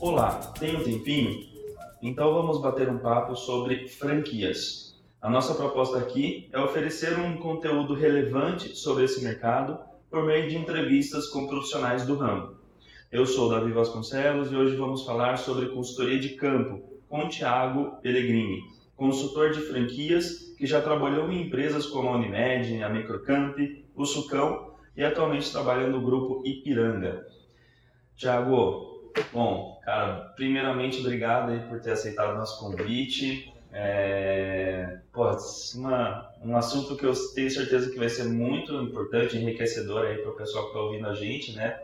Olá, tem um tempinho? Então vamos bater um papo sobre franquias. A nossa proposta aqui é oferecer um conteúdo relevante sobre esse mercado por meio de entrevistas com profissionais do ramo. Eu sou Davi Vasconcelos e hoje vamos falar sobre consultoria de campo com Tiago Pellegrini, consultor de franquias que já trabalhou em empresas como a Unimed, a Microcamp, o Sucão e atualmente trabalha no grupo Ipiranga. Tiago, bom, cara, primeiramente obrigado aí por ter aceitado o nosso convite. É, pô, uma, um assunto que eu tenho certeza que vai ser muito importante, enriquecedor aí para o pessoal que está ouvindo a gente, né?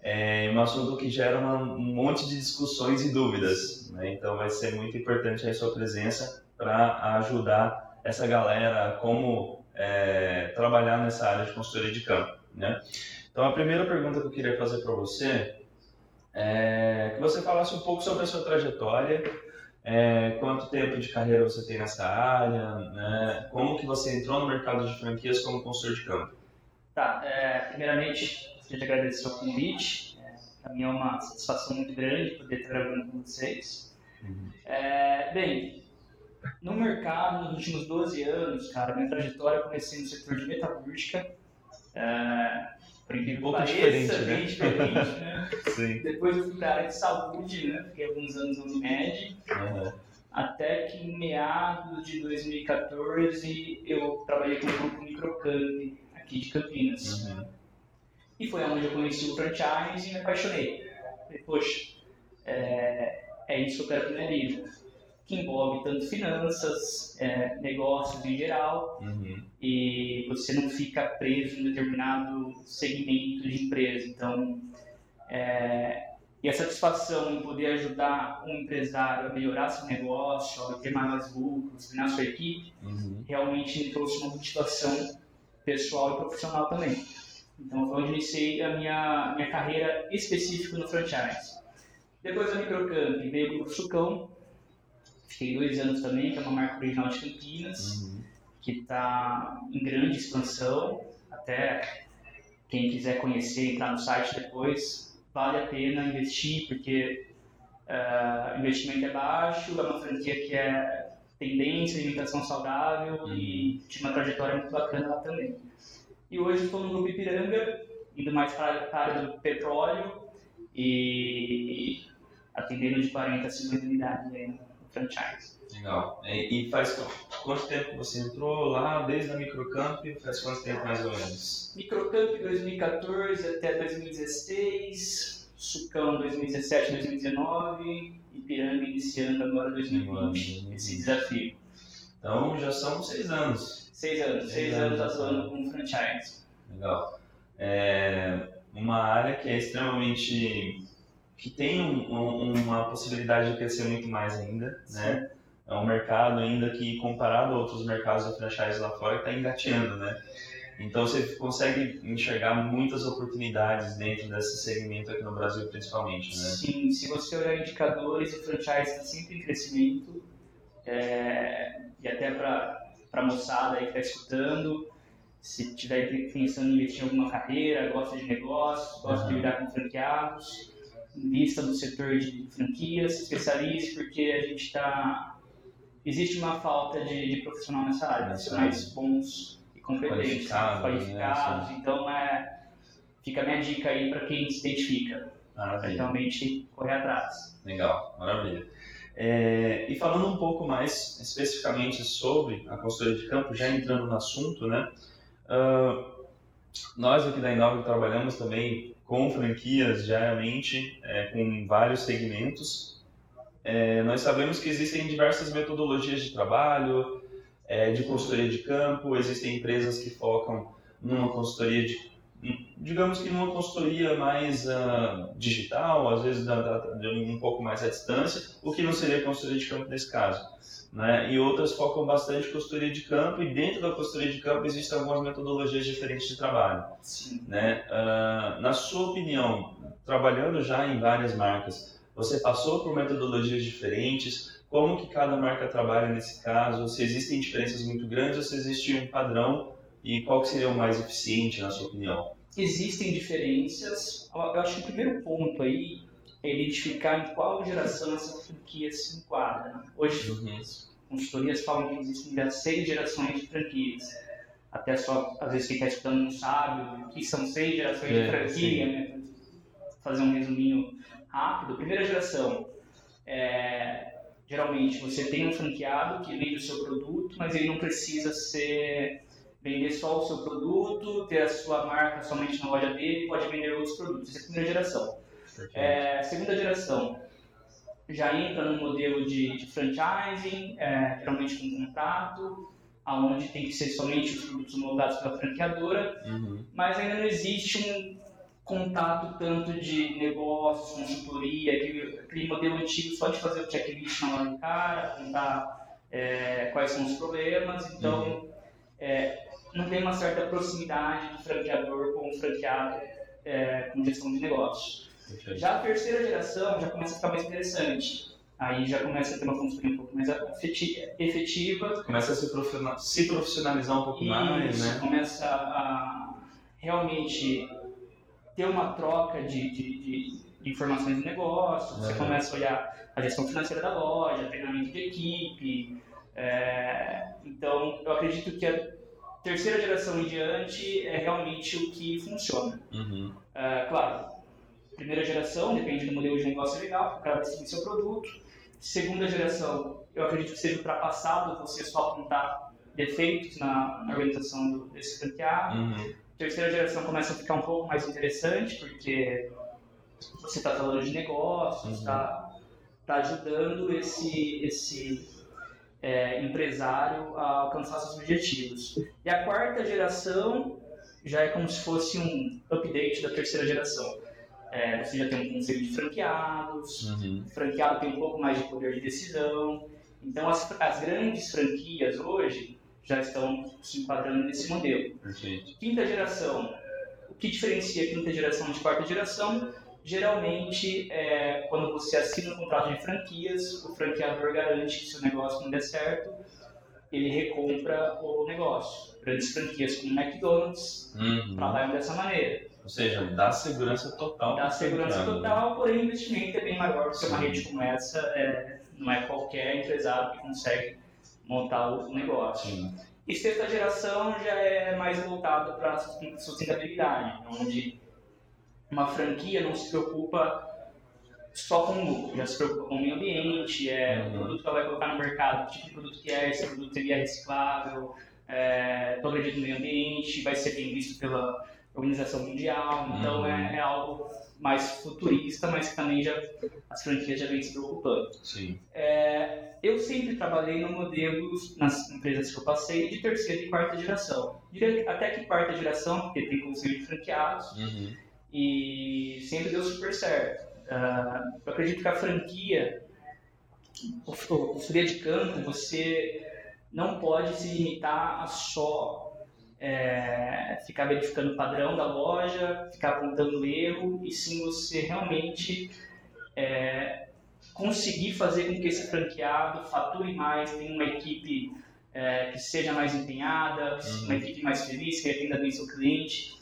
É um assunto que gera uma, um monte de discussões e dúvidas, né? Então vai ser muito importante a sua presença para ajudar essa galera como é, trabalhar nessa área de consultoria de campo, né? Então a primeira pergunta que eu queria fazer para você é que você falasse um pouco sobre a sua trajetória, é, quanto tempo de carreira você tem nessa área, né? como que você entrou no mercado de franquias como consultor de campo. Tá, é, primeiramente, gostaria de agradecer o convite. É, para mim é uma satisfação muito grande poder estar gravando com vocês. Uhum. É, bem, no mercado, nos últimos 12 anos, cara, minha trajetória comecei no setor de metalúrgica. É, por incrível pouco diferente, né? diferente, né? Sim. Depois eu fui para a área de saúde, né? Fiquei alguns anos na Unimed. Uhum. Até que em meados de 2014 eu trabalhei com o grupo Microcamp aqui de Campinas. Uhum. E foi onde eu conheci o franchise e me apaixonei. Falei, poxa, é, é isso que eu quero para minha vida que envolve tanto finanças, é, negócios em geral, uhum. e você não fica preso em determinado segmento de empresa. Então, é, e a satisfação em poder ajudar um empresário a melhorar seu negócio, a ter maiores lucros, treinar sua equipe, uhum. realmente me trouxe uma motivação pessoal e profissional também. Então, foi onde iniciei a minha, minha carreira específica no franchise. Depois da Microcamp veio o Sucão, Fiquei dois anos também, que é uma marca original de Campinas, uhum. que está em grande expansão. Até quem quiser conhecer, entrar no site depois, vale a pena investir, porque uh, o investimento é baixo, é uma franquia que é tendência, alimentação saudável uhum. e tinha uma trajetória muito bacana lá também. E hoje estou no Grupo Ipiranga, indo mais para a área do petróleo e atendendo de 40 a 50 unidades aí franchise. Legal. E faz quanto tempo você entrou lá, desde a Microcamp? Faz quanto tempo mais ou menos? Microcamp 2014 até 2016, Sucão 2017, 2019, Ipiranga iniciando agora 2020, esse desafio. Então já são seis anos. Seis anos, seis, seis anos, anos atuando com franchise. Legal. É uma área que é extremamente que tem um, um, uma possibilidade de crescer muito mais ainda, né? É um mercado ainda que, comparado a outros mercados de franchise lá fora, está engateando, né? Então você consegue enxergar muitas oportunidades dentro desse segmento aqui no Brasil, principalmente, né? Sim, se você olhar indicadores, o franchise está sempre em crescimento. É, e até para a moçada aí que está escutando, se tiver pensando em investir em alguma carreira, gosta de negócios, gosta uhum. de lidar com franqueados, vista do setor de franquias, especialista, porque a gente está. Existe uma falta de, de profissional nessa área, profissionais bons e competentes, qualificados. qualificados. Né? Então, é, fica a minha dica aí para quem se identifica, para realmente correr atrás. Legal, maravilha. É, e falando um pouco mais especificamente sobre a consultoria de campo, já entrando no assunto, né? Uh, nós aqui da Inova trabalhamos também com franquias diariamente, é, com vários segmentos. É, nós sabemos que existem diversas metodologias de trabalho, é, de consultoria de campo, existem empresas que focam numa consultoria de, digamos que numa consultoria mais uh, digital, às vezes da, da, um pouco mais à distância, o que não seria consultoria de campo nesse caso né? E outras focam bastante em consultoria de campo e dentro da consultoria de campo existem algumas metodologias diferentes de trabalho, Sim. né? Uh, na sua opinião, trabalhando já em várias marcas, você passou por metodologias diferentes? Como que cada marca trabalha nesse caso? Se existem diferenças muito grandes ou se existe um padrão e qual que seria o mais eficiente na sua opinião? Existem diferenças. Eu acho que o primeiro ponto aí é identificar em qual geração essa franquia se enquadra. Hoje, uhum. as consultorias falam que existem já seis gerações de franquias. Até só, às vezes, quem está escutando não sabe o que são seis gerações é, de franquia, né? fazer um resuminho rápido. Primeira geração, é, geralmente você tem um franqueado que vende o seu produto, mas ele não precisa ser vender só o seu produto, ter a sua marca somente na loja dele, pode vender outros produtos. Essa é a primeira geração. É, segunda geração já entra no modelo de, de franchising, é, geralmente com contrato, aonde tem que ser somente os produtos moldados pela franqueadora, uhum. mas ainda não existe um contato tanto de negócios, consultoria, aquele, aquele modelo antigo só de fazer o checklist na hora do cara, contar é, quais são os problemas, então uhum. é, não tem uma certa proximidade do franqueador com o franqueado é, com gestão de negócios. Já a terceira geração já começa a ficar mais interessante. Aí já começa a ter uma consultoria um pouco mais efetiva. Começa a se profissionalizar um pouco Isso, mais, né? Começa a realmente ter uma troca de, de, de, informações de negócio. Você começa a olhar a gestão financeira da loja, treinamento de equipe. É, então, eu acredito que a terceira geração em diante é realmente o que funciona. Uhum. É, claro, primeira geração, depende do modelo de negócio legal, o cara seguir seu produto. Segunda geração, eu acredito que seja ultrapassado você só apontar defeitos na, na organização do, desse franqueado. Uhum. Terceira geração começa a ficar um pouco mais interessante, porque você está falando de negócios, está uhum. tá ajudando esse, esse é, empresário a alcançar seus objetivos. E a quarta geração já é como se fosse um update da terceira geração. É, você já tem um conselho de franqueados, uhum. o franqueado tem um pouco mais de poder de decisão. Então, as, as grandes franquias hoje já estão se enquadrando nesse modelo. Perfeito. Quinta geração. O que diferencia a quinta geração de quarta geração? Geralmente, é, quando você assina um contrato de franquias, o franqueador garante que se o negócio não der certo, ele recompra o negócio. Grandes franquias como McDonald's uhum. trabalham dessa maneira. Ou seja, dá segurança total. Dá segurança total, porém o investimento é bem maior, porque Sim. uma rede como essa é, não é qualquer empresário que consegue montar o negócio. Sim. E sexta geração já é mais voltado para a sustentabilidade, onde uma franquia não se preocupa só com o lucro, já se preocupa com o meio ambiente, é, uhum. o produto que ela vai colocar no mercado, tipo de produto que é, se o produto seria reciclável, é, progredir no meio ambiente, vai ser bem visto pela Organização Mundial, então uhum. é, é, algo mais futurista, mas que também já as franquias já vêm se preocupando. Sim. É, eu sempre trabalhei no modelos, nas empresas que eu passei, de terceira e quarta geração. Até que quarta geração, porque tem conselho de franqueados, uhum. e sempre deu super certo. Uh, eu acredito que a franquia, o, o, o de campo, você não pode se limitar a só é, ficar verificando o padrão da loja, ficar apontando erro, e sim você realmente é, conseguir fazer com que esse franqueado fature mais, tenha uma equipe é, que seja mais empenhada, uhum. uma equipe mais feliz, que atenda bem seu cliente.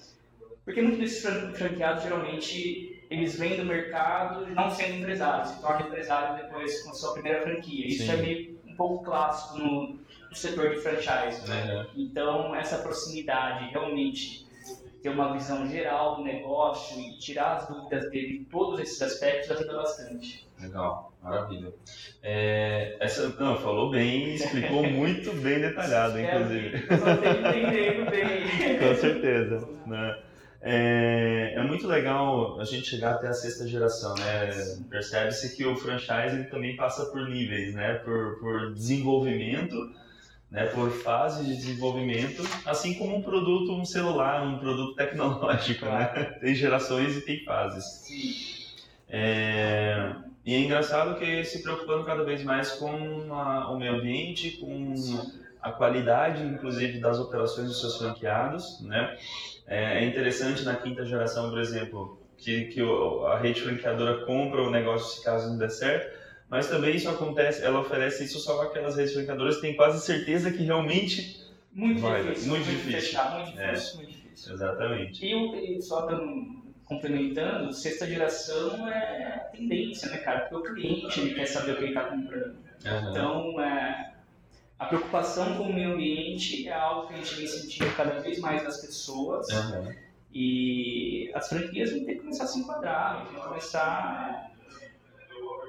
Porque muitos desses franqueados, geralmente, eles vêm do mercado não sendo empresários, se tornam empresários depois com a sua primeira franquia. Isso Sim. é meio um pouco clássico no, setor de franchise. Uhum. Então, essa proximidade, realmente ter uma visão geral do negócio e tirar as dúvidas dele em todos esses aspectos ajuda bastante. Legal, maravilha. É, essa, não, falou bem, explicou muito bem detalhado, inclusive. É, bem. Com certeza. Né? É, é, muito legal a gente chegar até a sexta geração, né? Percebe-se que o franchise também passa por níveis, né? Por, por desenvolvimento né, por fase de desenvolvimento, assim como um produto, um celular, um produto tecnológico, né? Tem gerações e tem fases. É, e é engraçado que se preocupando cada vez mais com a, o meio ambiente, com a qualidade, inclusive, das operações dos seus franqueados, né? É, é interessante na quinta geração, por exemplo, que, que a rede franqueadora compra o negócio se caso não der certo, mas também isso acontece, ela oferece isso só para aquelas redes franqueadoras que têm quase certeza que realmente muito vai, difícil, muito, muito difícil, fechar, muito difícil, é, muito difícil. Exatamente. E, e só dando complementando, sexta geração é tendência, né, cara? Porque o cliente ele quer saber o que ele está comprando. Uhum. Então, é, a preocupação com o meio ambiente é algo que a gente vem sentindo cada vez mais nas pessoas. Uhum. E as franquias vão ter que começar a se enquadrar, vão ter que começar.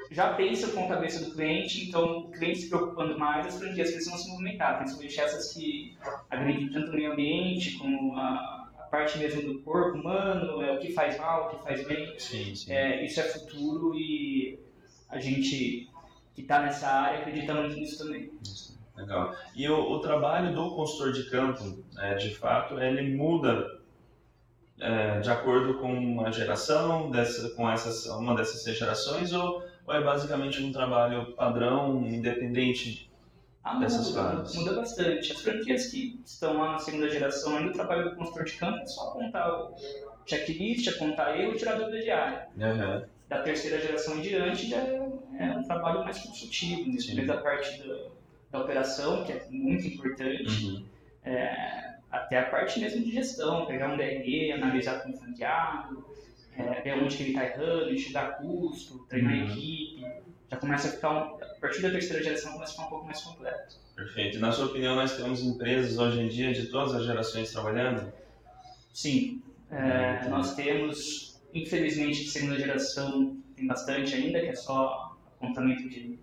Já pensa com a cabeça do cliente, então o cliente se preocupando mais, as franquias precisam se movimentar, principalmente essas que agredem tanto o meio ambiente como a parte mesmo do corpo humano, é o que faz mal, o que faz bem. Sim, sim. É, isso é futuro e a gente que está nessa área acredita muito nisso também. Isso. Legal. E o, o, trabalho do consultor de campo, é, de fato, ele muda é, de acordo com a geração, dessa, com essas, uma dessas gerações, ou, ou é basicamente um trabalho padrão, independente ah, dessas muda, Muda bastante. As franquias que estão lá na segunda geração ainda trabalham com consultor de campo, é só apontar o checklist, apontar erro e tirar dúvida diária. Uhum. Da terceira geração em diante já é, é um trabalho mais consultivo, desde a parte da, da, operação, que é muito importante, uhum. é, até a parte mesmo de gestão, pegar um DRE, analisar com o franqueado, é, ver onde que ele está errando, enxugar custo, treinar uhum. equipe já começa a ficar, um, a partir da terceira geração, começa a ficar um pouco mais completo. Perfeito. E na sua opinião, nós temos empresas hoje em dia de todas as gerações trabalhando? Sim. É, nós temos, infelizmente, de segunda geração tem bastante ainda, que é só apontamento de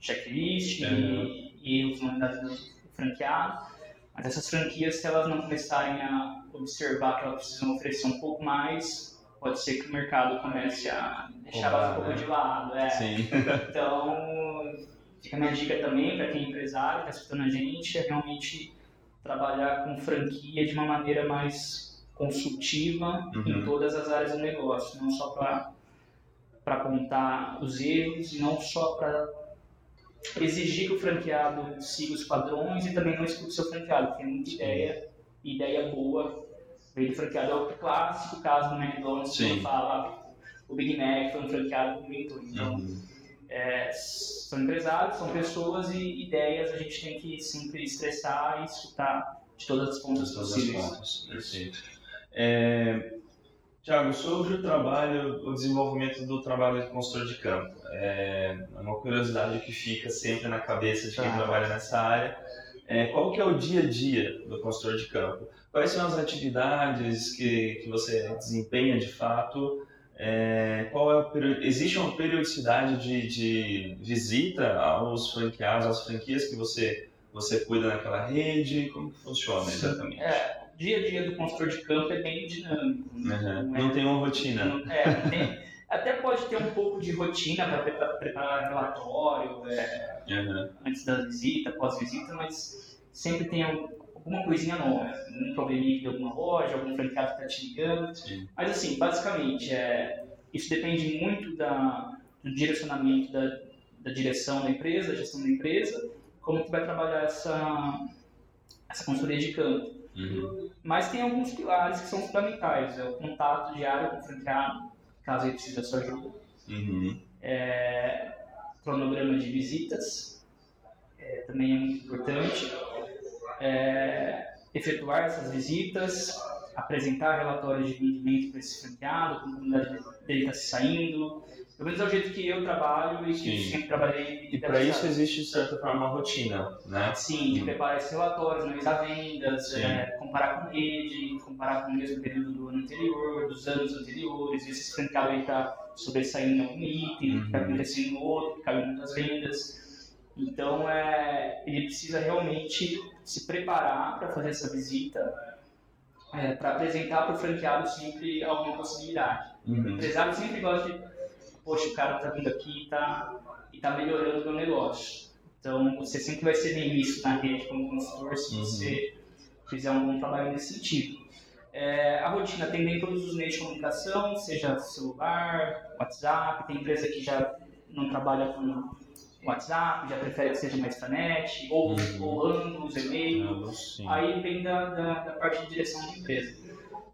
checklist uhum. e, e funcionalidades do franqueado. Mas essas franquias, se elas não começarem a observar que elas precisam oferecer um pouco mais, pode ser que o mercado comece a deixar elas um pouco né? de lado. É. Sim. Então, fica a minha dica também para quem é empresário, está escutando a gente, é realmente trabalhar com franquia de uma maneira mais consultiva uhum. em todas as áreas do negócio, não só para para apontar os erros não só para exigir que o franqueado siga os padrões e também não escute o seu franqueado, porque é muita ideia, ideia boa Do franqueado é o clássico caso do McDonald's, que fala o Big Mac foi um franqueado que inventou. Então, uhum. é, são empresários, são pessoas e ideias a gente tem que sempre estressar e escutar de todas as pontas de todas possíveis. As pontas. Perfeito. É, Tiago, sobre o trabalho, o desenvolvimento do trabalho de consultor de campo, é uma curiosidade que fica sempre na cabeça de quem tá. trabalha nessa área. É, qual que é o dia a dia do consultor de campo? Quais são as atividades que, que você desempenha de fato? É, qual é existe uma periodicidade de, de visita aos franqueados, às franquias que você, você cuida naquela rede? Como que funciona exatamente? É, o dia a dia do consultor de campo é bem dinâmico. Uhum. Não, é, não, tem uma rotina. Não, é, tem, até pode ter um pouco de rotina para preparar, relatório é, uhum. antes da visita, pós-visita, mas sempre tem alguma coisinha nova, um probleminha de alguma loja, algum franqueado que está te ligando. Sim. Mas assim, basicamente, é, isso depende muito da, do direcionamento da, da direção da empresa, da gestão da empresa, como que vai trabalhar essa, essa consultoria de campo. Uhum. Mas tem alguns pilares que são fundamentais. É o contato diário com o franqueado, caso ele precise da sua ajuda. Uhum. É, cronograma de visitas, é, também é muito importante é, efetuar essas visitas, apresentar relatórios de rendimento para esse franqueado, como a comunidade dele está se saindo. Pelo menos é o jeito que eu trabalho e que Sim. sempre trabalhei. E para isso existe, de certa forma, uma rotina, né? Sim, de hum. preparar esses relatórios, analisar vendas, é, comparar com rede, comparar com o mesmo período do ano anterior, dos anos anteriores, ver se esse franqueado está sobressaindo em algum item, o que está uhum. acontecendo no outro, que caiu muitas vendas. Então, é, ele precisa realmente se preparar para fazer essa visita, é, para apresentar para o franqueado sempre alguma possibilidade. Uhum. O empresário sempre gosta de, poxa, o cara está vindo aqui e está tá melhorando o meu negócio. Então, você sempre vai ser bem visto na rede como consultor se uhum. você fizer um bom trabalho nesse sentido. É, a rotina tem bem todos os meios de comunicação, seja celular, WhatsApp, tem empresa que já não trabalha com WhatsApp, já prefere que seja mais intranet, ou, uhum. ou ambos, e-mail. Aí vem da, da, da, parte de direção de empresa.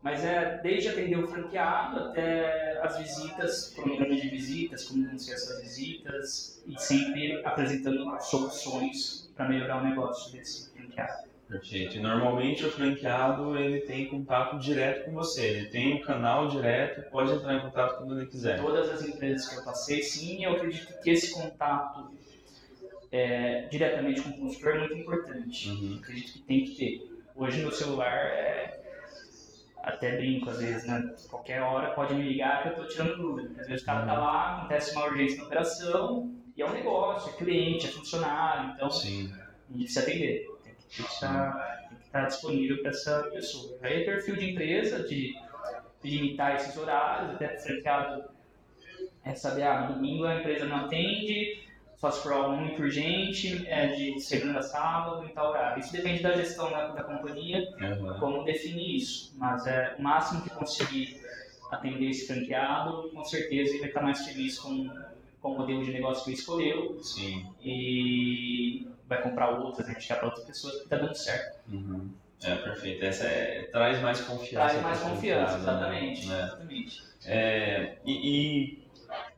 Mas é desde atender o franqueado até as visitas, cronograma de visitas, como ser essas visitas, e sempre apresentando soluções para melhorar o negócio desse franqueado. Perfeito. E normalmente o franqueado ele tem contato direto com você, ele tem um canal direto, pode entrar em contato quando ele quiser. Todas as empresas que eu passei, sim, eu acredito que esse contato é, diretamente com o consultor é muito importante. Uhum. Acredito que tem que ter. Hoje no celular é até brinco às vezes, né? Qualquer hora pode me ligar que eu estou tirando dúvida. Às vezes o cara tá lá, acontece uma urgência na operação e é um negócio, é cliente, é funcionário, então Sim. a gente precisa atender. Tem que estar, estar disponível para essa pessoa. Aí é perfil de empresa, de, de limitar esses horários, até franqueado é saber, ah, no domingo a empresa não atende, só se for algo muito urgente, é de segunda a sábado e tal horário. Isso depende da gestão da, da companhia, uhum. como definir isso. Mas é o máximo que conseguir atender esse franqueado, com certeza ele vai estar mais feliz com, com o modelo de negócio que ele escolheu. Sim. E vai comprar outras, vai deixar para outras pessoas que está dando certo. Uhum. É, perfeito. Essa é, traz mais confiança. Traz mais confiança, exatamente. Né? exatamente. É, e, e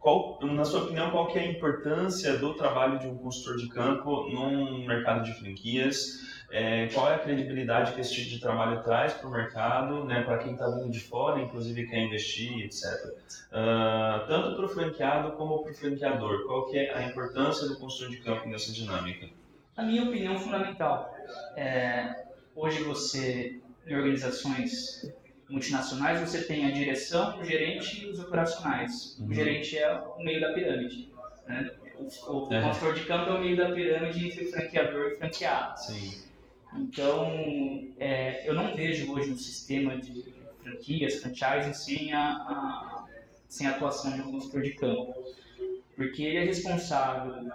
qual, na sua opinião, qual que é a importância do trabalho de um consultor de campo num mercado de franquias? É, qual é a credibilidade que esse tipo de trabalho traz para o mercado, né, para quem está vindo de fora, inclusive quer investir, etc. Uh, ah, tanto para o franqueado como para o franqueador. Qual que é a importância do consultor de campo nessa dinâmica? A minha opinião fundamental. É, hoje você, em organizações multinacionais, você tem a direção, o gerente e os operacionais. Uhum. O gerente é o meio da pirâmide. Né? O, o é. consultor de campo é o meio da pirâmide entre o franqueador e o franqueado. Sim. Então, é, eu não vejo hoje um sistema de franquias, franchising, sem a, a, sem a atuação de um consultor de campo. Porque ele é responsável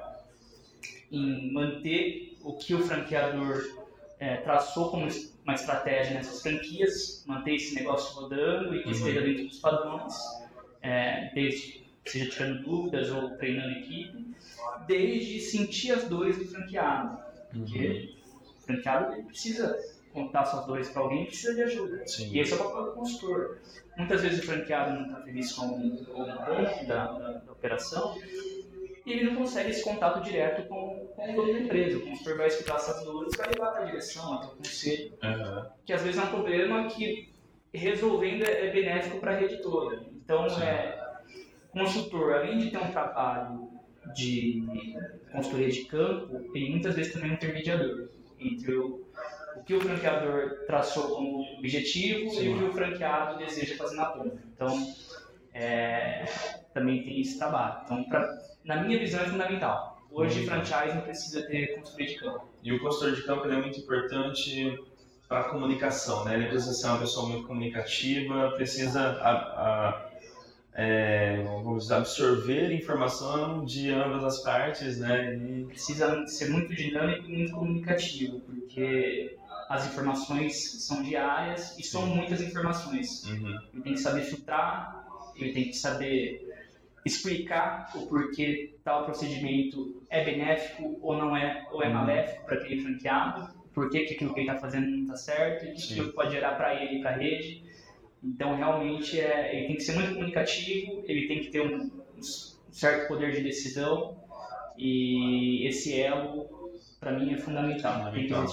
em manter o que o franqueador é, traçou como uma estratégia nessas franquias, manter esse negócio rodando e que uhum. esteja dentro dos padrões, é, desde seja tirando dúvidas ou treinando equipe, desde sentir as dores do franqueado, porque uhum. o franqueado precisa contar suas dores para alguém precisa de ajuda. Sim. E esse é o papel do consultor. Muitas vezes o franqueado não está feliz com o ponto da, da, da operação e ele não consegue esse contato direto com, com o dono da empresa. O consultor vai escutar essas dores vai levar para a direção, até o conselho, uhum. que às vezes é um problema que resolvendo é, é benéfico para a rede toda. Então, é, consultor, além de ter um trabalho de consultoria de campo, ele muitas vezes também um intermediador entre o, o que o franqueador traçou como objetivo Sim. e o que o franqueado deseja fazer na ponta. Então, é, também tem esse trabalho. Então, pra, na minha visão, é fundamental. Hoje, uhum. franchise não precisa ter consultoria de campo. E o consultor de campo é muito importante para a comunicação, né? Ele precisa ser uma pessoa muito comunicativa, precisa a, a, é, absorver informação de ambas as partes, né? E... Precisa ser muito dinâmico e muito comunicativo, porque as informações são diárias e são muitas informações. Uhum. Ele tem que saber filtrar, ele tem que saber explicar o porquê tal procedimento é benéfico ou não é, ou é uhum. maléfico para aquele franqueado, por que aquilo que ele está fazendo não está certo, o que pode gerar para ele e para a rede. Então, realmente, é, ele tem que ser muito comunicativo, ele tem que ter um, um certo poder de decisão, e esse elo, para mim, é fundamental. fundamental.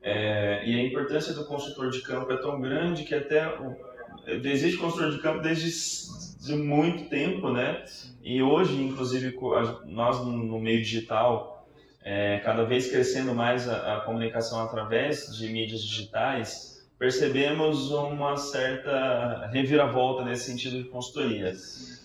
É, e a importância do consultor de campo é tão grande que até o, existe consultor de campo desde de muito tempo, né? E hoje, inclusive, nós no meio digital, é, cada vez crescendo mais a, a, comunicação através de mídias digitais, percebemos uma certa reviravolta nesse sentido de consultoria.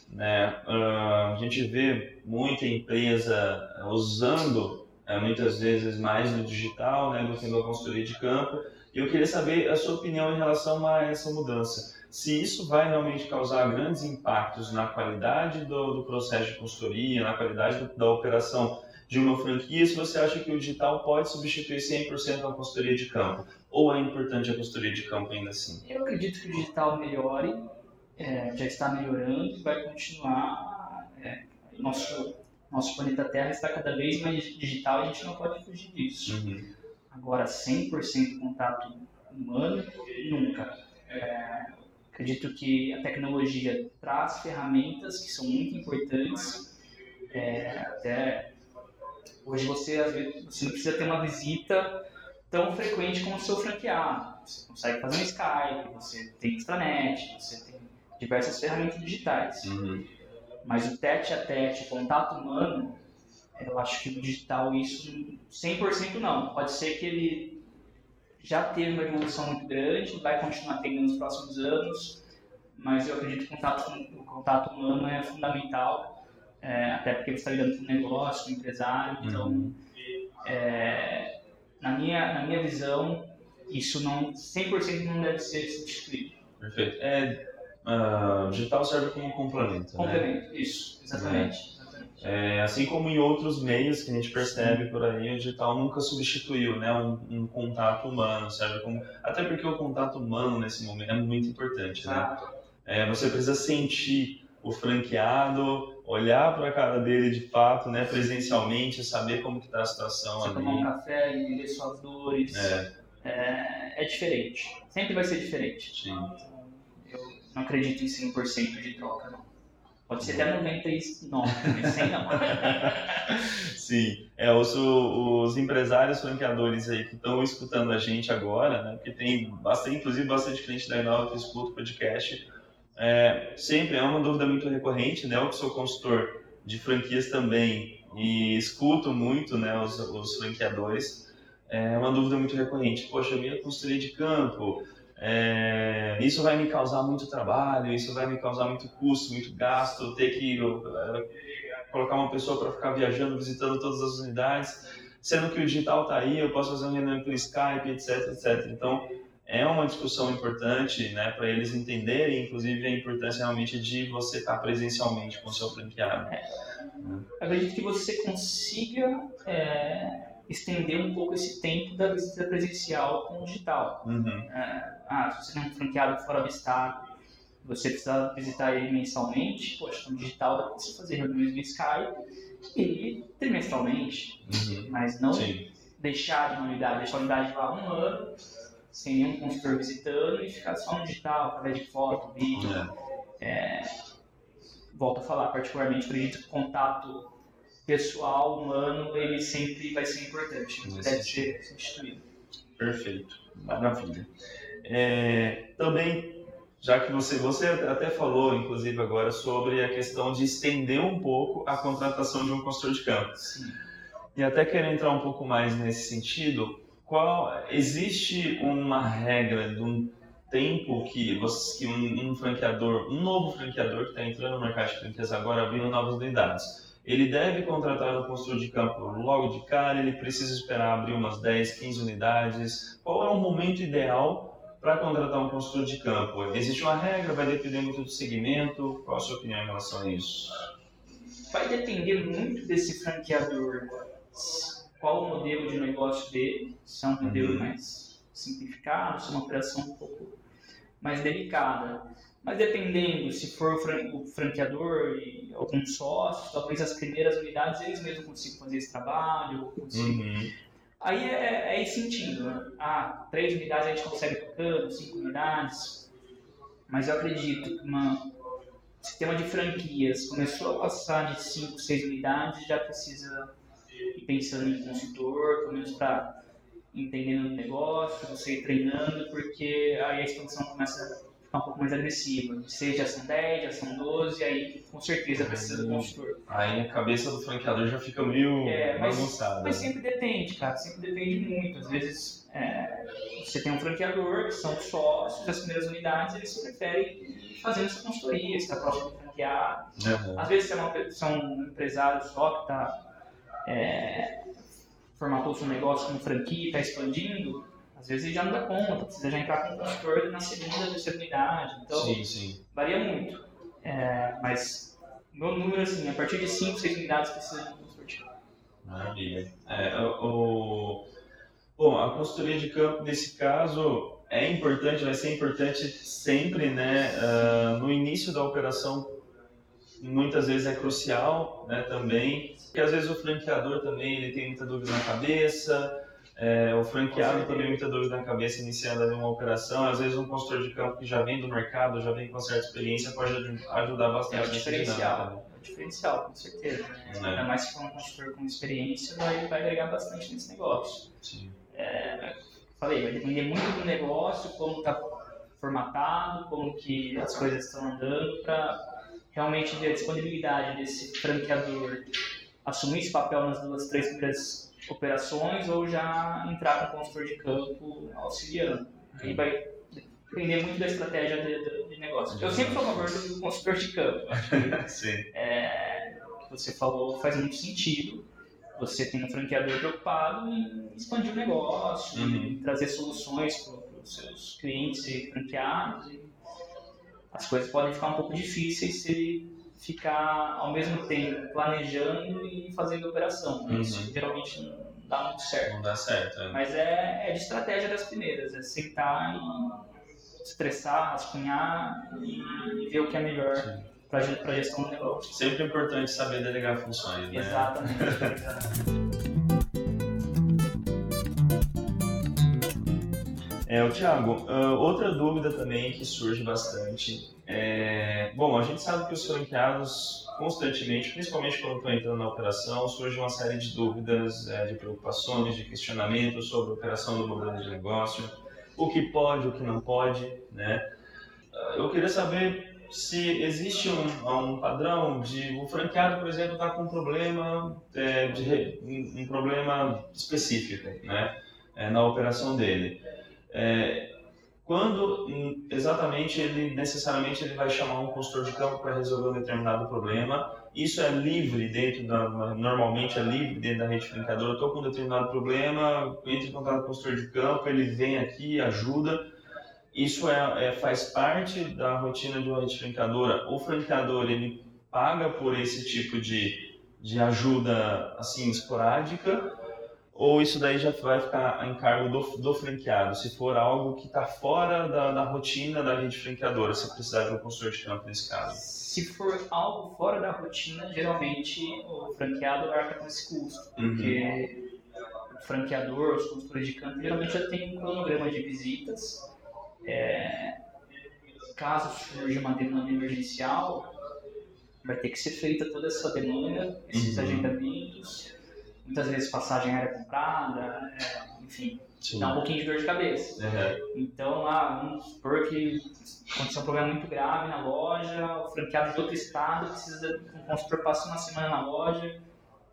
Né? Uh, a gente vê muita empresa usando é, muitas vezes mais no digital né, do que na consultoria de campo. E eu queria saber a sua opinião em relação a essa mudança se isso vai realmente causar grandes impactos na qualidade do, do processo de consultoria, na qualidade do, da operação de uma franquia, se você acha que o digital pode substituir 100% a consultoria de campo, ou é importante a consultoria de campo ainda assim? Eu acredito que o digital melhore, é, já está melhorando e vai continuar. É, nosso, nosso planeta Terra está cada vez mais digital e a gente não pode fugir disso. Uhum. Agora, 100% contato humano, nunca. É, Acredito que a tecnologia traz ferramentas que são muito importantes. É, até hoje você às vezes você não precisa ter uma visita tão frequente como o seu franqueado. Você consegue fazer um Skype, você tem extranet, você tem diversas ferramentas digitais. Uhum. Mas o tete a tete, o contato humano, eu acho que no digital isso 100% não. Pode ser que ele já teve uma evolução muito grande, vai continuar tendo nos próximos anos, mas eu acredito que o contato, o contato humano é fundamental, é, até porque você está lidando com um negócio, com um empresário, então, Uhum. é, na, minha, na minha visão, isso não 100% não deve ser substituído. Perfeito. É, o digital serve como complemento. Né? Complemento, isso, exatamente. exatamente. É, assim como em outros meios que a gente percebe por aí, o digital nunca substituiu né, um, um contato humano, serve como até porque o contato humano nesse momento é muito importante. Né? É, você precisa sentir o franqueado, olhar para a cara dele de fato, né, presencialmente, saber como que está a situação Você ali. tomar um café e ver suas dores. É, É, é diferente. Sempre vai ser diferente. sim. Eu não acredito em 100% de troca, não. Pode ser até 99, mas 100 não. Sim, é, os, os empresários franqueadores aí que estão escutando a gente agora, né, porque tem bastante, inclusive bastante cliente da Inova que escuta o podcast, é, sempre é uma dúvida muito recorrente, né, eu que sou consultor de franquias também e escuto muito, né, os, os franqueadores, é uma dúvida muito recorrente, poxa, minha consultoria de campo, é, isso vai me causar muito trabalho, isso vai me causar muito custo, muito gasto, ter que é, colocar uma pessoa para ficar viajando, visitando todas as unidades, sendo que o digital está aí, eu posso fazer uma reunião pelo Skype, etc, etc. Então, é uma discussão importante, né, para eles entenderem, inclusive, a importância realmente de você estar presencialmente com o seu franqueado. Acredito que você consiga é, estender um pouco esse tempo da visita presencial com o digital. Uhum. É, ah, se você tem um franqueado fora do estado, você precisa visitar ele mensalmente, poxa, no digital dá para você fazer reuniões no Skype e trimestralmente, Uhum. mas não Sim, deixar de uma unidade, deixar a unidade lá um ano, sem nenhum consultor visitando e ficar só no digital, através de foto, vídeo. é. Volto a falar, particularmente, acredito que o contato pessoal, humano, ele sempre vai ser importante, não deve ser substituído. Perfeito, maravilha. É, também, já que você, você até falou, inclusive agora, sobre a questão de estender um pouco a contratação de um consultor de campo. Sim. E até quero entrar um pouco mais nesse sentido, qual existe uma regra de um tempo que, você, que um, um franqueador, um novo franqueador que está entrando no mercado de franquias agora, abrindo novas unidades, ele deve contratar um consultor de campo logo de cara, ele precisa esperar abrir umas 10, 15 unidades. Qual é o momento ideal para contratar um consultor de campo? Existe uma regra, vai depender muito do segmento. Qual a sua opinião em relação a isso? Vai depender muito desse franqueador, qual o modelo de negócio dele, se é um modelo Uhum. mais simplificado, se é uma operação um pouco mais delicada. Mas dependendo, se for o fran- o franqueador e alguns sócios, talvez as primeiras unidades eles mesmos consigam fazer esse trabalho, consigam Uhum. Aí é, é ir sentindo, né? Ah, três unidades a gente consegue tocando, cinco unidades. Mas eu acredito que uma sistema de franquias começou a passar de cinco, seis unidades, já precisa ir pensando em consultor, pelo menos para entendendo o negócio, você ir treinando, porque aí a expansão começa ficar um pouco mais agressiva. Já são 10, já são 12, aí com certeza precisa do consultor. Aí a cabeça do franqueador já fica meio É, mas- bagunçada. Mas sempre depende, cara, sempre depende muito. Às vezes é, você tem um franqueador que são sócios das primeiras unidades, eles preferem fazendo essa consultoria, estar próximo do franqueado. Uhum. Às vezes você é uma são um empresário só que está formatou seu negócio como franquia, está expandindo, às vezes ele já não dá conta, precisa já entrar com um consultor na segunda, terceira unidade. Então, Sim, sim. varia muito. É, mas meu número, assim, a partir de 5, 6 unidades precisa de um consultor Maravilha. É, o, o- bom, a consultoria de campo, nesse caso, é importante, vai ser importante sempre, né? ah, no início da operação, muitas vezes é crucial, né? Também, porque às vezes o franqueador também ele tem muita dúvida na cabeça, é, o franqueado também muita dúvida na cabeça iniciando ali uma operação. Às vezes um consultor de campo que já vem do mercado, já vem com certa experiência, pode aju- ajudar É bastante o nessa diferencial. dinâmica, né? É o diferencial, com certeza. né? É. Ainda mais se for um consultor com experiência, vai, vai agregar bastante nesse negócio. Sim. É, falei, vai depender muito do negócio, como está formatado, como que as coisas estão andando, para realmente ver a disponibilidade desse franqueador assumir esse papel nas duas, três primeiras operações ou já entrar com consultor de campo auxiliando. Aí vai depender muito da estratégia de, de negócio. Eu sempre sou a favor do consultor de campo. Sim. É, o que você falou faz muito sentido. Você tem um franqueador preocupado em expandir o negócio, uhum. trazer soluções para os seus clientes e franqueados. E as coisas podem ficar um pouco difíceis se ele ficar ao mesmo tempo planejando e fazendo operação. Uhum. Isso geralmente não dá muito certo. Não dá certo. É. Mas é, é de estratégia das primeiras, é sentar e estressar, rascunhar e ver o que é melhor para a gestão do negócio. Sempre é importante saber delegar funções, né? Exatamente. É, o Thiago, uh, outra dúvida também que surge bastante é, bom, a gente sabe que os franqueados constantemente, principalmente quando estão entrando na operação, surge uma série de dúvidas, é, de preocupações, de questionamentos sobre a operação do modelo de negócio, o que pode, o que não pode, né? Eu queria saber se existe um, um padrão de o franqueado, por exemplo, está com um problema, é, de, um, um problema específico, né? É, na operação dele. É, quando exatamente ele necessariamente ele vai chamar um consultor de campo para resolver um determinado problema. Isso é livre dentro da normalmente é livre dentro da rede franqueadora. Estou com um determinado problema, entre em contato com o consultor de campo, ele vem aqui, ajuda. Isso é, é faz parte da rotina de uma rede franqueadora. O franqueador ele paga por esse tipo de, de ajuda assim esporádica ou isso daí já vai ficar em cargo do, do franqueado, se for algo que está fora da, da, rotina da rede franqueadora, se precisar de um consultor de campo nesse caso? Se for algo fora da rotina, geralmente o franqueado arca com esse custo, uhum. porque o franqueador, os consultores de campo, geralmente já tem um cronograma de visitas. É, caso surja uma demanda emergencial, vai ter que ser feita toda essa demanda, esses uhum. agendamentos muitas vezes passagem aérea comprada, é, enfim, Sim. dá um pouquinho de dor de cabeça. Uhum. Então, ah, vamos supor que aconteceu um problema muito grave na loja, o franqueado de outro estado precisa de um consultor passa uma semana na loja,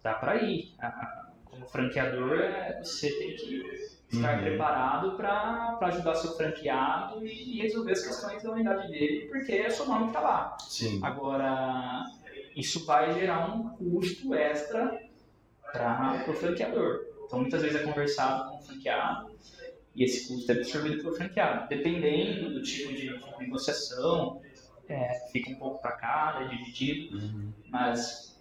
dá para ir. Como franqueador, é, você tem que estar uhum. preparado para ajudar seu franqueado e, e, resolver as questões da unidade dele, porque é seu nome que está lá. Sim. Agora, isso vai gerar um custo extra para o franqueador. Então, muitas vezes é conversado com o franqueado e esse custo é absorvido pelo franqueado. Dependendo do tipo de, negociação, é, fica um pouco para cada, é dividido, uhum. mas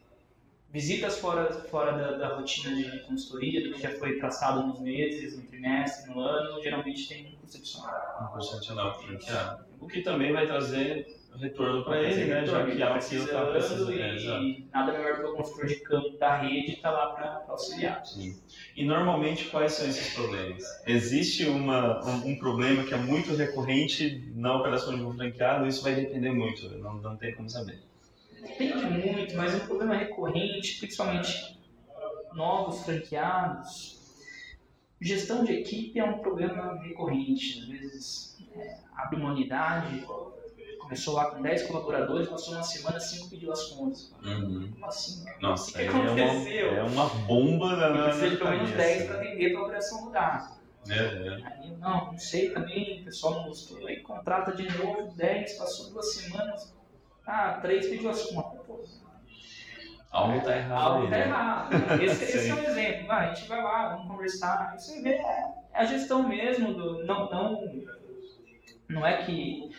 visitas fora, fora da, da, rotina de consultoria, do que já foi traçado nos meses, no trimestre, no ano, geralmente tem um custo adicional. Um custo adicional para o franqueado. O que também vai trazer retorno para ele, né? Já que ela está precisando. E, nada melhor que o consultor de campo da rede estar tá lá para auxiliar. Sim. E normalmente quais são esses problemas? Existe uma, um, um, problema que é muito recorrente na operação de um franqueado, isso vai depender muito, não, não tem como saber. Depende muito, mas um problema recorrente, principalmente novos franqueados, gestão de equipe é um problema recorrente. Às vezes é, abre uma unidade, Começou lá com 10 colaboradores, passou uma semana, 5 pediu as contas. Uhum. Como assim? Nossa, o que, aconteceu? É uma, é uma bomba na Precisa de pelo menos 10 para atender para a operação mudar. É, é. Aí, não, não sei também, o pessoal não gostou. Aí contrata de novo 10, passou duas semanas. Ah, 3 pediu as contas. Pô, Algo está errado. Algo está né? errado. Esse, esse, é um exemplo. Ah, a gente vai lá, vamos conversar. Isso é, é a gestão mesmo. Do, não, não, não é que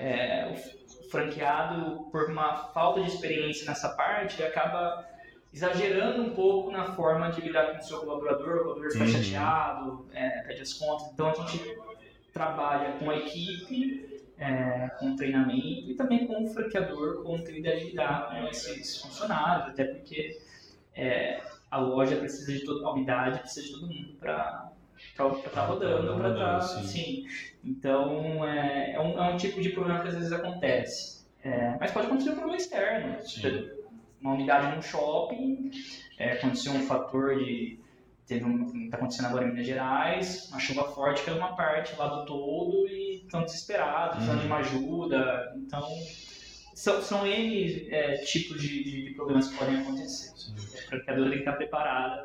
é, o franqueado, por uma falta de experiência nessa parte, acaba exagerando um pouco na forma de lidar com o seu colaborador, o colaborador fica uhum. chateado, é, pede as contas. Então a gente trabalha com a equipe, é, com treinamento e também com o franqueador, que ele deve lidar com esses funcionários, até porque é, a loja precisa de toda a unidade, precisa de todo mundo para para estar tá rodando, para estar. Tá, sim. Então, é, é, um, é um tipo de problema que às vezes acontece. É, mas pode acontecer um problema externo. Sim. Uma unidade num shopping, é, aconteceu um fator de teve um, tá acontecendo agora em Minas Gerais, uma chuva forte caiu uma parte lá do todo e estão desesperados, precisando uhum. de uma ajuda. Então, são, são N é, tipos de, de, de, problemas que podem acontecer. Sim. A franqueadora tem que estar preparada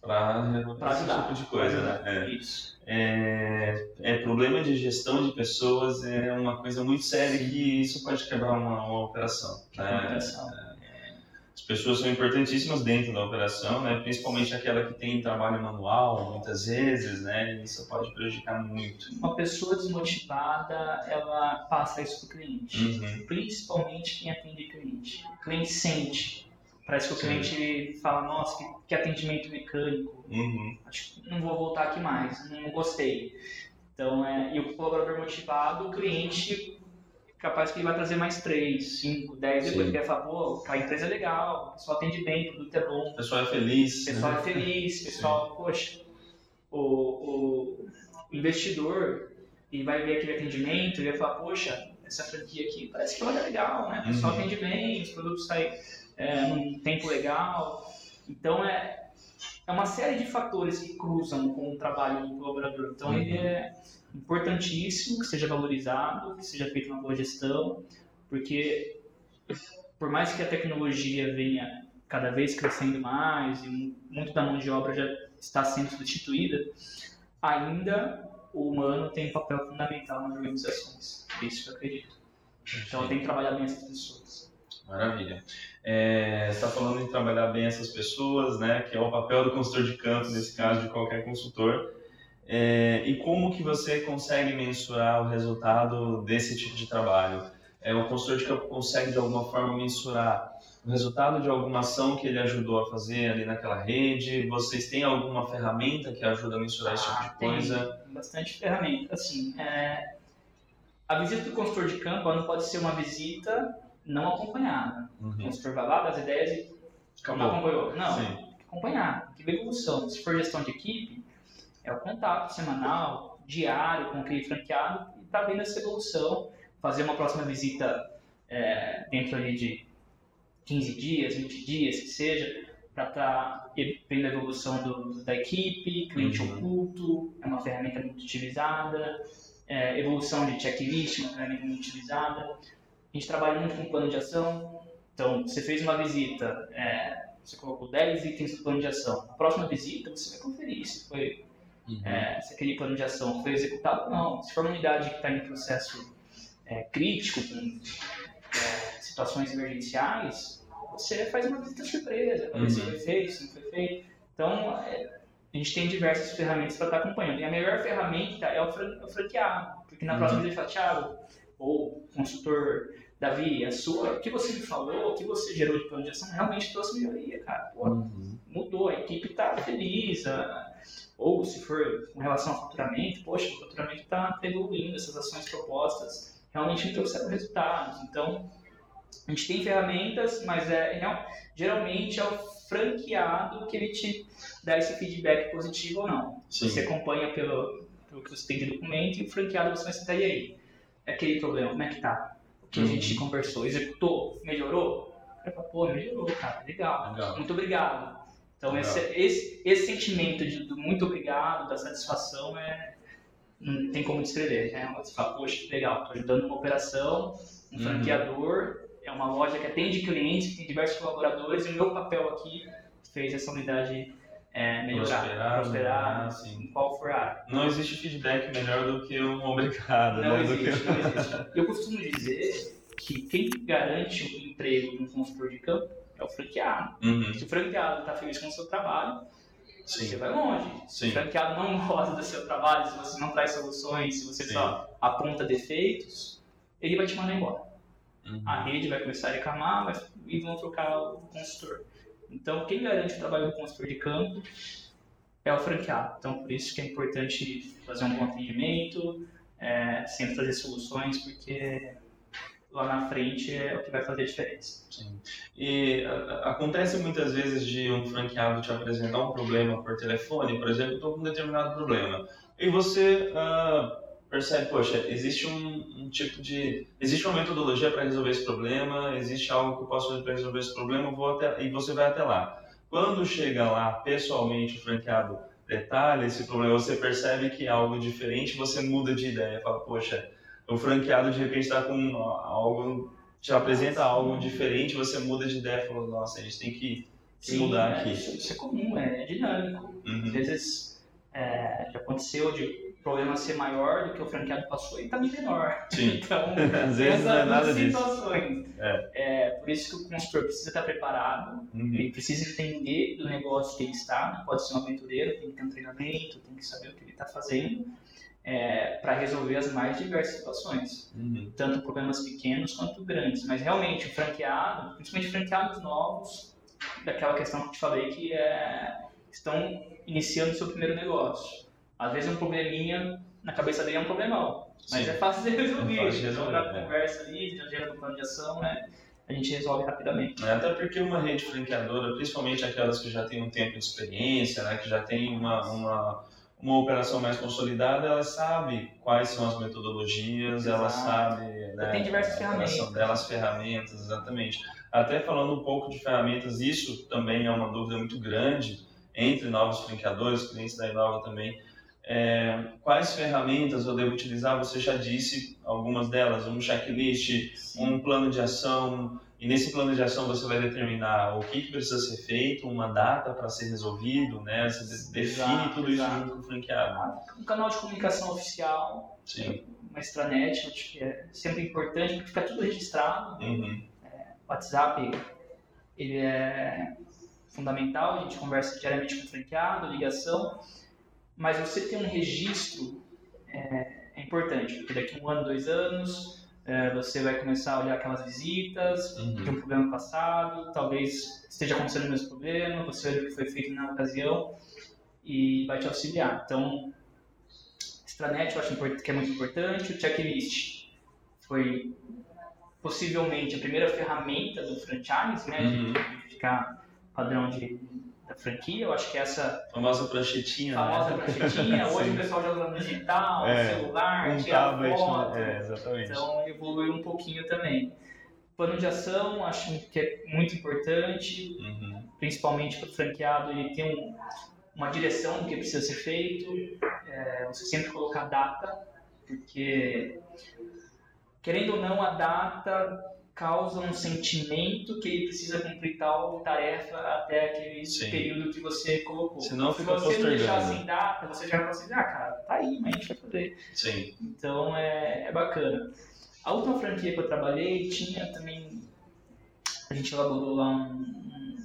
para esse tipo de coisa, né? É. Isso. É, é, problema de gestão de pessoas é uma coisa muito séria e isso pode quebrar uma, uma operação. Né? Uma operação. É, as pessoas são importantíssimas dentro da operação, né? principalmente aquela que tem trabalho manual, muitas vezes, né? isso pode prejudicar muito. Uma pessoa desmotivada, ela passa isso para o cliente, uhum. principalmente quem atende cliente. O cliente sente, parece que o Sim. cliente fala, nossa, que, que atendimento mecânico, uhum. acho que não vou voltar aqui mais, não gostei. Então, é, e o colaborador motivado, o cliente capaz que ele vai trazer mais 3, 5, 10, depois ele vai falar, pô, a empresa é legal, o pessoal atende bem, o produto é bom. O pessoal é feliz. O pessoal né? é feliz, o pessoal, Sim. poxa, o, o, investidor e vai ver aquele atendimento e vai falar, poxa, essa franquia aqui parece que é legal, né? O pessoal uhum. atende bem, os produtos saem é, num tempo legal. Então é, é uma série de fatores que cruzam com o trabalho do colaborador. Então uhum. ele é importantíssimo que seja valorizado, que seja feita uma boa gestão, porque por mais que a tecnologia venha cada vez crescendo mais e muito da mão de obra já está sendo substituída, ainda o humano tem um papel fundamental nas organizações. É isso que eu acredito. Então tem que trabalhar bem essas pessoas. Maravilha. É, está falando em trabalhar bem essas pessoas, né, que é o papel do consultor de campo, nesse caso, de qualquer consultor. É, e como que você consegue mensurar o resultado desse tipo de trabalho? É, o consultor de campo consegue, de alguma forma, mensurar o resultado de alguma ação que ele ajudou a fazer ali naquela rede? Vocês têm alguma ferramenta que ajuda a mensurar esse tipo de ah, coisa? Tem bastante ferramenta. Assim, é... a visita do consultor de campo não pode ser uma visita não acompanhada. Uhum. O consultor vai lá, dá as ideias e Acabou. não acompanhou. Não, Sim. acompanhar. Que evolução. Se for gestão de equipe, é o contato semanal, diário com aquele franqueado e está vendo essa evolução, fazer uma próxima visita é, dentro ali de 15 dias, 20 dias, que seja, para estar tá vendo a evolução do, da equipe, cliente uhum. oculto, é uma ferramenta muito utilizada, é, evolução de checklist, uma ferramenta muito utilizada. A gente trabalha muito com plano de ação, então você fez uma visita, é, você colocou 10 itens no plano de ação. Na próxima visita, você vai conferir se foi Uhum. É, se aquele plano de ação foi executado ou não. Se for uma unidade que está em processo é, crítico, com é, situações emergenciais, você faz uma visita surpresa para ver se uhum. foi feito, se não foi feito. Então, é, a gente tem diversas ferramentas para estar tá acompanhando. E a melhor ferramenta é o, fran o franqueado, porque na uhum. próxima vez ele fala, Thiago, ou consultor Davi, a sua, o que você me falou, o que você gerou de plano de ação realmente trouxe melhoria, cara. Pô, uhum. mudou, a equipe está feliz, a, ou se for com relação ao faturamento, poxa, o faturamento está evoluindo, essas ações propostas realmente me trouxeram resultados. Então, a gente tem ferramentas, mas é, geralmente é o franqueado que ele te dá esse feedback positivo ou não. Sim. Você acompanha pelo, pelo que você tem de documento e o franqueado você vai sentar aí. É aquele problema, como é que tá? O que uhum. a gente conversou, executou, melhorou? Falo, pô, melhorou, cara, legal. legal. Muito obrigado. Então, esse, esse, esse, sentimento de, do muito obrigado, da satisfação, é, não tem como descrever. Né? Você fala, poxa, legal, estou ajudando uma operação, um uhum. franqueador, é uma loja que atende clientes, tem diversos colaboradores, e o meu papel aqui fez essa unidade é, melhorar, prosperar, prosperar assim. em qual for a área. Não existe feedback melhor do que um obrigado. Não né? existe, não existe. Eu costumo dizer que quem garante o emprego no consultor de campo é o franqueado. Uhum. Se o franqueado está feliz com o seu trabalho, Sim. você vai longe. Sim. Se o franqueado não gosta do seu trabalho, se você não traz soluções, se você Sim. só aponta defeitos, ele vai te mandar embora. Uhum. A rede vai começar a reclamar vai, e vão trocar o consultor. Então, quem garante o trabalho do consultor de campo é o franqueado. Então, por isso que é importante fazer um bom atendimento, é, sempre trazer soluções, porque lá na frente é o que vai fazer a diferença. Sim. E a, acontece muitas vezes de um franqueado te apresentar um problema por telefone, por exemplo, estou com um determinado problema, e você uh, percebe, poxa, existe um, um, tipo de, existe uma metodologia para resolver esse problema, existe algo que eu posso fazer para resolver esse problema, vou até, e você vai até lá. Quando chega lá, pessoalmente, o franqueado detalha esse problema, você percebe que é algo diferente, você muda de ideia, fala, poxa, o franqueado de repente está com algo, te apresenta algo diferente, você muda de ideia, fala, nossa, a gente tem que, que Sim, mudar é, aqui. Isso, é comum, é dinâmico. Uhum. Às vezes é, já aconteceu de problema ser maior do que o franqueado passou e também menor. Sim. Então, às vezes não é nada situações. disso. É. é. por isso que o consultor precisa estar preparado, uhum. ele precisa entender do negócio que ele está, pode ser um aventureiro, tem que ter um treinamento, tem que saber o que ele está fazendo. É, para resolver as mais diversas situações, uhum. tanto problemas pequenos quanto grandes. Mas realmente o franqueado, principalmente franqueados novos, daquela questão que eu te falei que é, estão iniciando seu primeiro negócio. Às vezes um probleminha na cabeça dele é um problemão, mas Sim. é fácil de resolver. É fácil de resolver na é. conversa ali, já gera um plano de ação, né? a gente resolve rapidamente. É, até porque uma rede franqueadora, principalmente aquelas que já têm um tempo de experiência, né, que já tem uma, uma, uma operação mais consolidada, ela sabe quais são as metodologias, Exato. ela sabe né, tem diversas ferramentas. delas, ferramentas, exatamente. Até falando um pouco de ferramentas, isso também é uma dúvida muito grande entre novos franqueadores, clientes da Inova também, é, quais ferramentas eu devo utilizar? Você já disse algumas delas, um checklist, Sim. um plano de ação, e nesse plano de ação você vai determinar o que, que precisa ser feito, uma data para ser resolvido, né? Você define exato, tudo isso junto com o franqueado. Um canal de comunicação oficial, Sim. uma extranet, acho que é sempre importante, porque fica tudo registrado. Uhum. É, WhatsApp, ele é fundamental, a gente conversa diariamente com o franqueado, ligação, mas você ter um registro é, é importante, porque daqui um ano, dois anos, é, você vai começar a olhar aquelas visitas uhum. de um problema passado, talvez esteja acontecendo o mesmo problema, você olha o que foi feito na ocasião e vai te auxiliar. Então, extranet eu acho que é muito importante, o checklist foi possivelmente a primeira ferramenta do franchise, né, uhum. de ficar padrão de da franquia. Eu acho que essa. Famosa pranchetinha. Famosa né? pranchetinha. Hoje o pessoal joga no digital, é, celular, um tablet, foto. Né? É, exatamente. Então evoluiu um pouquinho também. Plano de ação, acho que é muito importante, uhum. principalmente para o franqueado, ele tem um, uma direção do que precisa ser feito, é, você sempre colocar data, porque, querendo ou não, a data causa um sentimento que ele precisa cumprir tal tarefa até aquele Sim. período que você colocou. Senão Se você não deixar sem data, você já vai assim, ah, cara, tá aí, mas a gente vai fazer. Sim. Então é, é bacana. A última franquia que eu trabalhei tinha também. A gente elaborou lá um, um,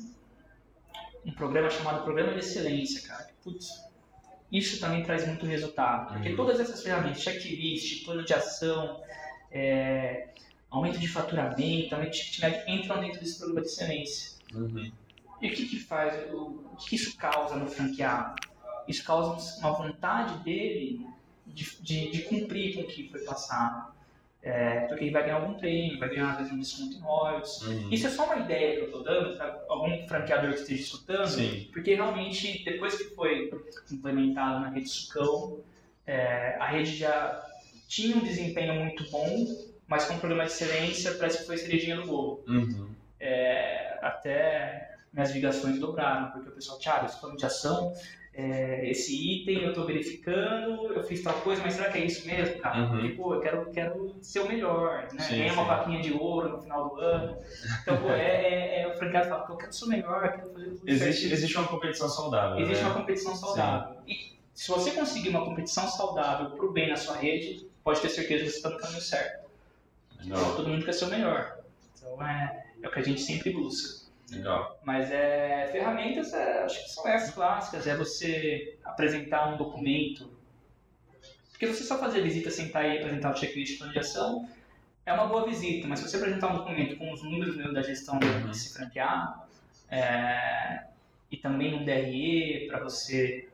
um programa chamado Programa de Excelência, cara. Putz, isso também traz muito resultado. Porque uhum. todas essas ferramentas, checklist, plano de ação, é, aumento de faturamento, aumento de médio, entram dentro desse programa de excelência. Uhum. E o que, que faz, o, o que isso causa no franqueado? Isso causa uma vontade dele de, de, de cumprir com o que foi passado. É, porque ele vai ganhar algum prêmio, vai ganhar às vezes um desconto em royalties. Uhum. Isso é só uma ideia que eu estou dando para algum franqueador que esteja escutando, Sim. porque realmente depois que foi implementado na rede Sucão, é, a rede já tinha um desempenho muito bom mas com um programa de excelência parece que foi cerejinha do bolo. Uhum. É, até minhas ligações dobraram, porque o pessoal, Thiago, esse plano de ação, é, esse item eu estou verificando, eu fiz tal coisa, mas será que é isso mesmo, cara? Uhum. Porque, pô, eu quero, quero ser o melhor, né? Ganhar uma vaquinha de ouro no final do ano. Então, pô, é, é, é o franqueado fala, eu quero ser o melhor, quero fazer tudo existe, existe uma competição saudável. Existe né? uma competição saudável. Sim. E se você conseguir uma competição saudável para o bem na sua rede, pode ter certeza que você está no caminho certo. Legal. Todo mundo quer ser o melhor. Então é, é o que a gente sempre busca. Legal. Mas é, ferramentas, é, acho que são essas clássicas. É você apresentar um documento. Porque você só fazer visita, sentar e apresentar o checklist de plano de ação é uma boa visita. Mas se você apresentar um documento com os números mesmo da gestão uhum. desse franqueado é, e também um DRE para você estar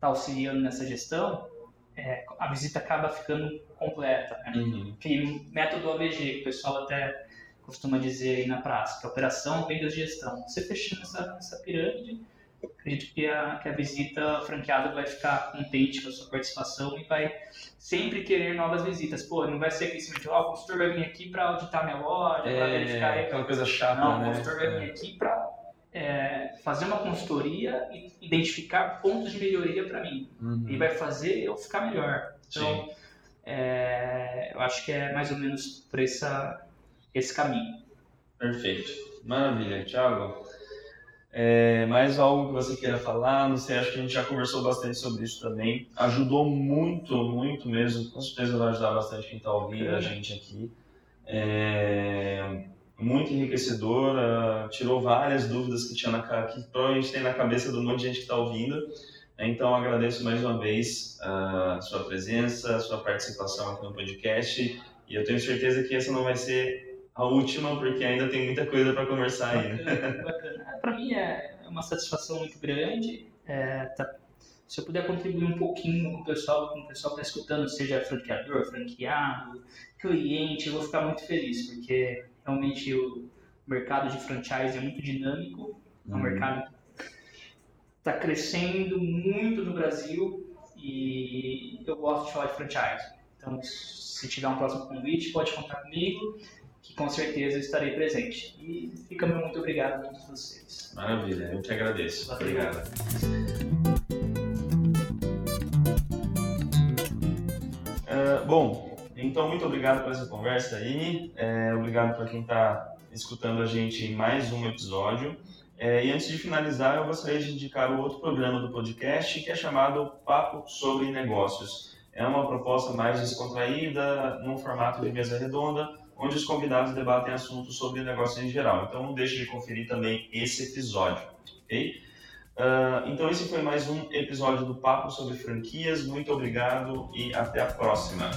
tá auxiliando nessa gestão, é, a visita acaba ficando completa. Né? Uhum. Tem método ABG, que o pessoal até costuma dizer aí na é operação, vendas, gestão. Você fechando essa, essa pirâmide, acredito que a, que a visita franqueada vai ficar contente com a sua participação e vai sempre querer novas visitas. Pô, não vai ser aquele simplesmente, ó, oh, o consultor vai vir aqui para auditar minha loja, é, para verificar... aquela coisa chata, não, né? o consultor vai vir é. aqui para é, fazer uma consultoria e identificar pontos de melhoria para mim. Uhum. E vai fazer eu ficar melhor. Então, é, eu acho que é mais ou menos por essa, esse caminho. Perfeito. Maravilha. Thiago, é, mais algo que você queira falar? Não sei, acho que a gente já conversou bastante sobre isso também. Ajudou muito, muito mesmo. Com certeza vai ajudar bastante quem está ouvindo a gente aqui. É, muito enriquecedora, tirou várias dúvidas que, tinha na, que provavelmente tem na cabeça do monte de gente que está ouvindo. Então, agradeço mais uma vez a sua presença, a sua participação aqui no podcast. E eu tenho certeza que essa não vai ser a última, porque ainda tem muita coisa para conversar. Bacana. Para mim é uma satisfação muito grande. É, tá, se eu puder contribuir um pouquinho com o pessoal, com o pessoal que está escutando, seja franqueador, franqueado, cliente, eu vou ficar muito feliz, porque realmente o mercado de franchise é muito dinâmico, é um uhum. mercado está crescendo muito no Brasil e eu gosto de falar de franchise. Então, se tiver um próximo convite, pode contar comigo, que com certeza estarei presente. E fica meu muito obrigado a todos vocês. Maravilha, eu te agradeço. Obrigado. Uh, bom, então muito obrigado por essa conversa aí. É, obrigado para quem está escutando a gente em mais um episódio. É, e antes de finalizar, eu gostaria de indicar o outro programa do podcast que é chamado Papo sobre Negócios. É uma proposta mais descontraída, num formato de mesa redonda, onde os convidados debatem assuntos sobre negócios em geral. Então não deixe de conferir também esse episódio, ok? Uh, então esse foi mais um episódio do Papo sobre Franquias. Muito obrigado e até a próxima.